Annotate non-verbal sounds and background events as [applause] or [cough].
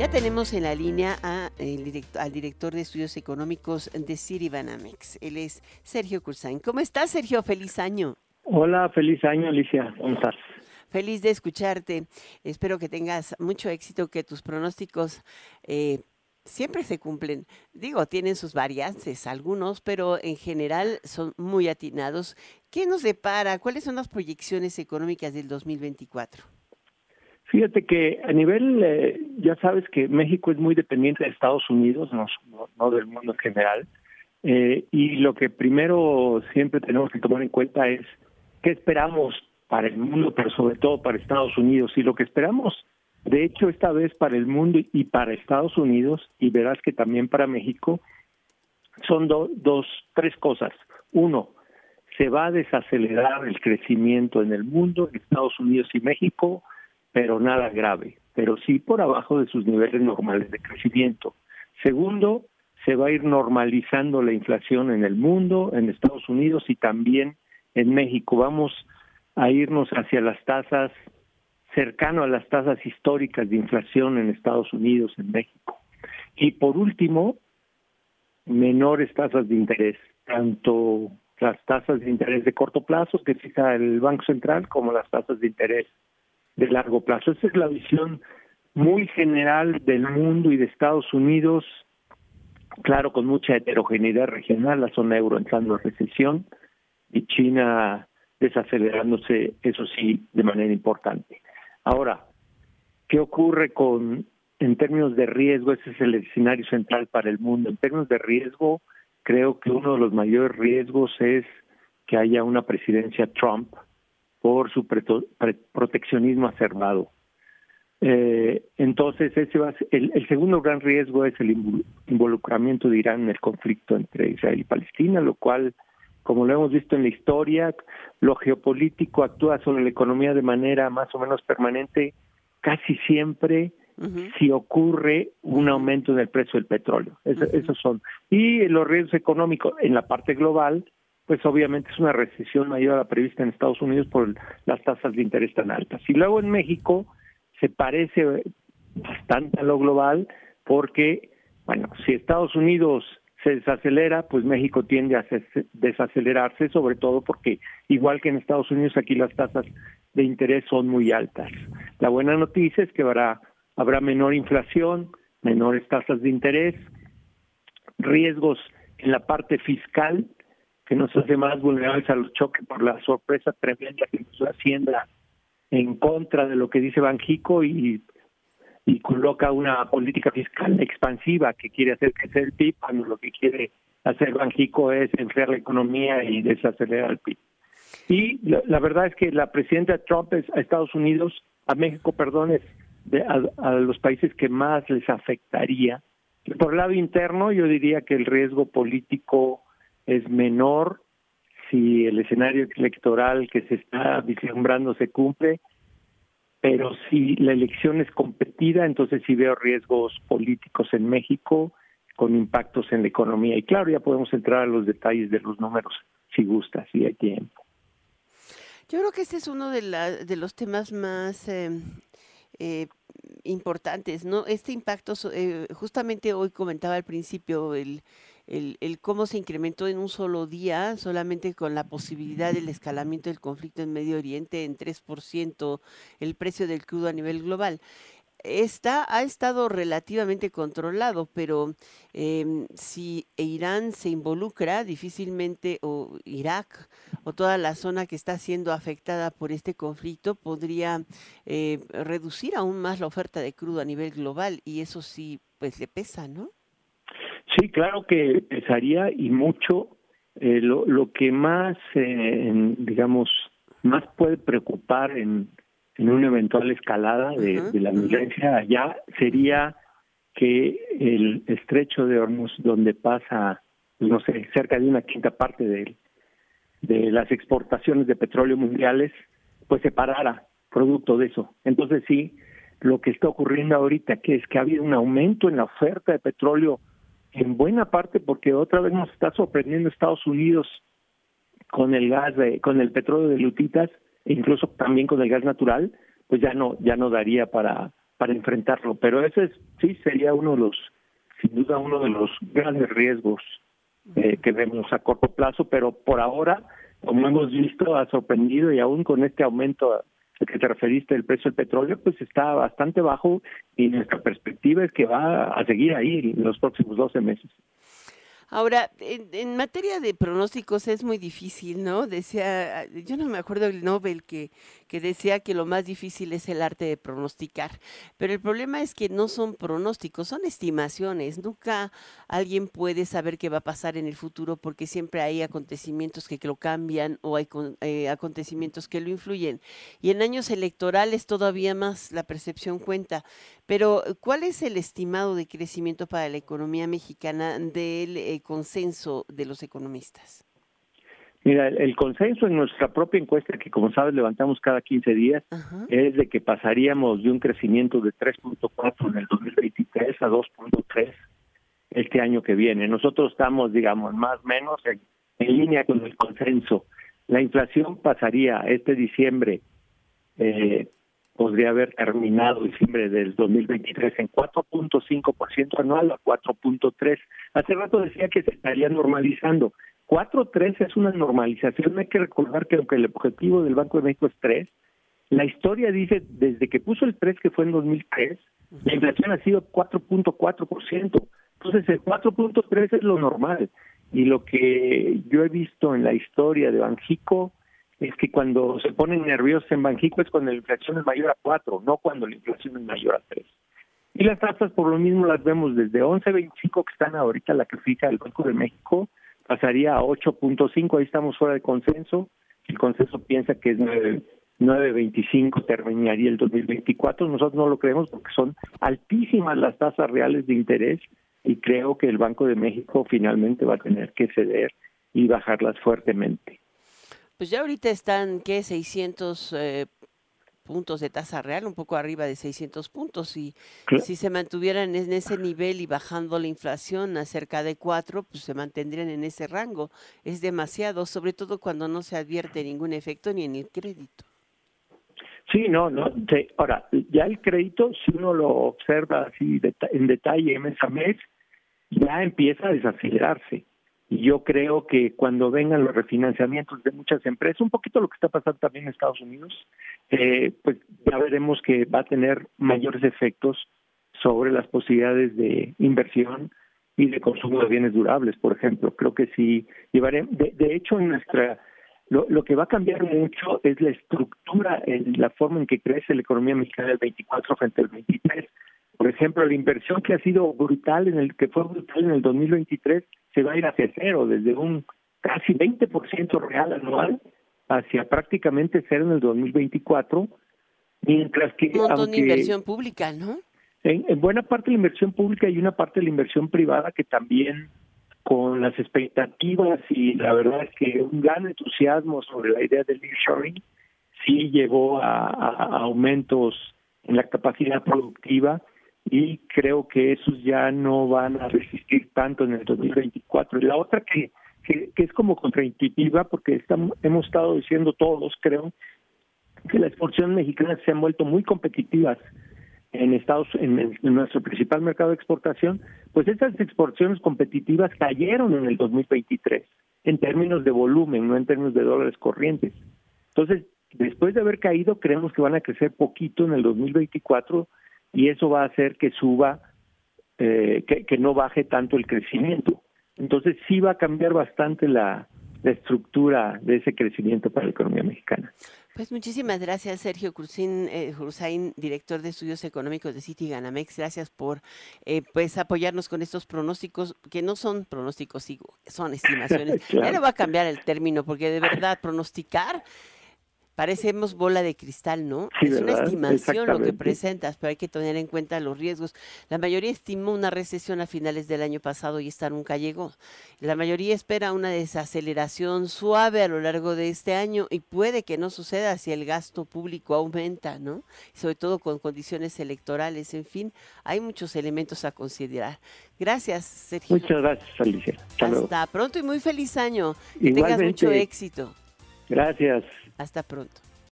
Ya tenemos en la línea a el director, al director de estudios económicos de Citibanamex. Él es Sergio Cursain. ¿Cómo estás, Sergio? Feliz año. Hola, feliz año, Alicia. ¿Cómo estás? Feliz de escucharte. Espero que tengas mucho éxito, que tus pronósticos eh, siempre se cumplen. Digo, tienen sus variantes algunos, pero en general son muy atinados. ¿Qué nos depara? ¿Cuáles son las proyecciones económicas del 2024? Fíjate que a nivel, eh, ya sabes que México es muy dependiente de Estados Unidos, no, del mundo en general, eh, y lo que primero siempre tenemos que tomar en cuenta es qué esperamos para el mundo, pero sobre todo para Estados Unidos. Y lo que esperamos, de hecho, esta vez para el mundo y para Estados Unidos, y verás que también para México, son dos, tres cosas. Uno, se va a desacelerar el crecimiento en el mundo, en Estados Unidos y México, pero nada grave, pero sí por abajo de sus niveles normales de crecimiento. Segundo, se va a ir normalizando la inflación en el mundo, en Estados Unidos y también en México. Vamos a irnos hacia las tasas cercano a las tasas históricas de inflación en Estados Unidos, en México. Y por último, menores tasas de interés, tanto las tasas de interés de corto plazo que fija el Banco Central como las tasas de interés de largo plazo. Esa es la visión muy general del mundo y de Estados Unidos, claro, con mucha heterogeneidad regional, la zona euro entrando en recesión y China desacelerándose, eso sí, de manera importante. Ahora, ¿qué ocurre con, en términos de riesgo? Ese es el escenario central para el mundo. En términos de riesgo, creo que uno de los mayores riesgos es que haya una presidencia Trump por su proteccionismo acervado. Eh, entonces, ese va el, el, segundo gran riesgo es el involucramiento de Irán en el conflicto entre Israel y Palestina, lo cual, como lo hemos visto en la historia, lo geopolítico actúa sobre la economía de manera más o menos permanente, casi siempre si ocurre un aumento en el precio del petróleo. Esos son. Y los riesgos económicos en la parte global, pues obviamente es una recesión mayor a la prevista en Estados Unidos por las tasas de interés tan altas. Y luego en México se parece bastante a lo global porque, bueno, si Estados Unidos se desacelera, pues México tiende a desacelerarse, sobre todo porque, igual que en Estados Unidos, aquí las tasas de interés son muy altas. La buena noticia es que habrá, habrá menor inflación, menores tasas de interés, riesgos en la parte fiscal, que nos hace más vulnerables a los choques por la sorpresa tremenda que nos Hacienda en contra de lo que dice Banjico y, y coloca una política fiscal expansiva que quiere hacer crecer el PIB cuando lo que quiere hacer Banjico es enfriar la economía y desacelerar el PIB. Y la, verdad es que la presidenta Trump es a Estados Unidos, a México, perdón, es de, a, a los países que más les afectaría. Por el lado interno, yo diría que el riesgo político es menor si el escenario electoral que se está vislumbrando se cumple, pero si la elección es competida, entonces sí veo riesgos políticos en México con impactos en la economía. Y claro, ya podemos entrar a los detalles de los números si gusta, si hay tiempo. Yo creo que este es uno de, la, de los temas más eh, eh, importantes, ¿no? Este impacto, eh, justamente hoy comentaba al principio el el, cómo se incrementó en un solo día, solamente con la posibilidad del escalamiento del conflicto en Medio Oriente en 3% el precio del crudo a nivel global. Está, ha estado relativamente controlado, pero em, si Irán se involucra, difícilmente, o Irak, o toda la zona que está siendo afectada por este conflicto, podría eh, reducir aún más la oferta de crudo a nivel global, y eso sí, pues le pesa, ¿no? Sí, claro que pesaría y mucho. Eh, lo, lo que más, eh, digamos, más puede preocupar en, en una eventual escalada de, la violencia allá sería que el estrecho de Hormuz, donde pasa, no sé, cerca de una quinta parte de, de las exportaciones de petróleo mundiales, pues se parara producto de eso. Entonces sí, lo que está ocurriendo ahorita, que es que ha habido un aumento en la oferta de petróleo en buena parte porque otra vez nos está sorprendiendo Estados Unidos con el gas de, con el petróleo de lutitas e incluso también con el gas natural pues ya no ya no daría para para enfrentarlo. Pero ese sí sería uno de los, sin duda, uno de los grandes riesgos eh, que vemos a corto plazo, pero por ahora, como hemos visto, ha sorprendido y aún con este aumento al que te referiste del precio del petróleo, pues está bastante bajo y nuestra perspectiva es que va a seguir ahí en los próximos 12 meses. Ahora, en, materia de pronósticos es muy difícil, ¿no? Decía, yo no me acuerdo el Nobel que, que decía que lo más difícil es el arte de pronosticar, pero el problema es que no son pronósticos, son estimaciones. Nunca alguien puede saber qué va a pasar en el futuro porque siempre hay acontecimientos que, lo cambian o hay eh, acontecimientos que lo influyen. Y en años electorales todavía más la percepción cuenta. Pero, ¿cuál es el estimado de crecimiento para la economía mexicana del eh, consenso de los economistas? Mira, el, consenso en nuestra propia encuesta, que como sabes levantamos cada 15 días, es de que pasaríamos de un crecimiento de 3.4 en el 2023 a 2.3 este año que viene. Nosotros estamos, digamos, más o menos en, línea con el consenso. La inflación pasaría este diciembre, eh, podría haber terminado diciembre del 2023 en 4.5% anual a 4.3. Hace rato decía que se estaría normalizando 4.3 es una normalización. Hay que recordar que aunque el objetivo del Banco de México es 3, la historia dice, desde que puso el 3, que fue en 2003, la inflación ha sido 4.4%. Entonces el 4.3 es lo normal. Y lo que yo he visto en la historia de Banjico es que cuando se ponen nerviosos en Banjico es cuando la inflación es mayor a 4, no cuando la inflación es mayor a 3. Y las tasas por lo mismo las vemos desde 11.25 que están ahorita la que fija el Banco de México pasaría a 8.5, ahí estamos fuera de consenso. El consenso piensa que es 9.25 terminaría el 2024. Nosotros no lo creemos porque son altísimas las tasas reales de interés y creo que el Banco de México finalmente va a tener que ceder y bajarlas fuertemente. Pues ya ahorita están, ¿qué? 600 eh, puntos de tasa real, un poco arriba de 600 puntos. Y si se mantuvieran en ese nivel y bajando la inflación a cerca de 4, pues se mantendrían en ese rango. Es demasiado, sobre todo cuando no se advierte ningún efecto ni en el crédito. Sí, no, no. ahora, ya el crédito, si uno lo observa así en detalle mes a mes, ya empieza a desacelerarse. Y yo creo que cuando vengan los refinanciamientos de muchas empresas, un poquito lo que está pasando también en Estados Unidos, eh, pues ya veremos que va a tener mayores efectos sobre las posibilidades de inversión y de consumo de bienes durables, por ejemplo. Creo que sí llevaré, de, de hecho, en nuestra lo, lo, que va a cambiar mucho es la estructura, en la forma en que crece la economía mexicana del 24 frente al 23. Por ejemplo, la inversión que ha sido brutal en el que fue brutal en el 2023 se va a ir hacia cero, desde un casi 20% real anual hacia prácticamente cero en el 2024, mientras que... Un montón de inversión pública, ¿no? En, en, buena parte de la inversión pública y una parte de la inversión privada que también con las expectativas y la verdad es que un gran entusiasmo sobre la idea del nearshoring sí llevó a aumentos en la capacidad productiva y creo que esos ya no van a resistir tanto en el 2024. Y la otra que, que, es como contraintuitiva, porque estamos, hemos estado diciendo todos, creo, que las exportaciones mexicanas se han vuelto muy competitivas en Estados en, en, nuestro principal mercado de exportación, pues esas exportaciones competitivas cayeron en el 2023 en términos de volumen, no en términos de dólares corrientes. Entonces, después de haber caído, creemos que van a crecer poquito en el 2024 y eso va a hacer que suba, eh, que, no baje tanto el crecimiento. Entonces sí va a cambiar bastante la, estructura de ese crecimiento para la economía mexicana. Pues muchísimas gracias, Sergio Cruzín, eh, director de estudios económicos de City Ganamex. Gracias por eh, pues apoyarnos con estos pronósticos, que no son pronósticos, son estimaciones. [laughs] Ya le va a cambiar el término, porque de verdad pronosticar parecemos bola de cristal, ¿no? es una estimación lo que presentas, pero hay que tener en cuenta los riesgos. La mayoría estimó una recesión a finales del año pasado y esta nunca llegó. La mayoría espera una desaceleración suave a lo largo de este año y puede que no suceda si el gasto público aumenta, ¿no? Sobre todo con condiciones electorales. En fin, hay muchos elementos a considerar. Gracias, Sergio. Muchas gracias, Alicia. Hasta, pronto y muy feliz año. Que tengas mucho éxito. Gracias. Hasta pronto.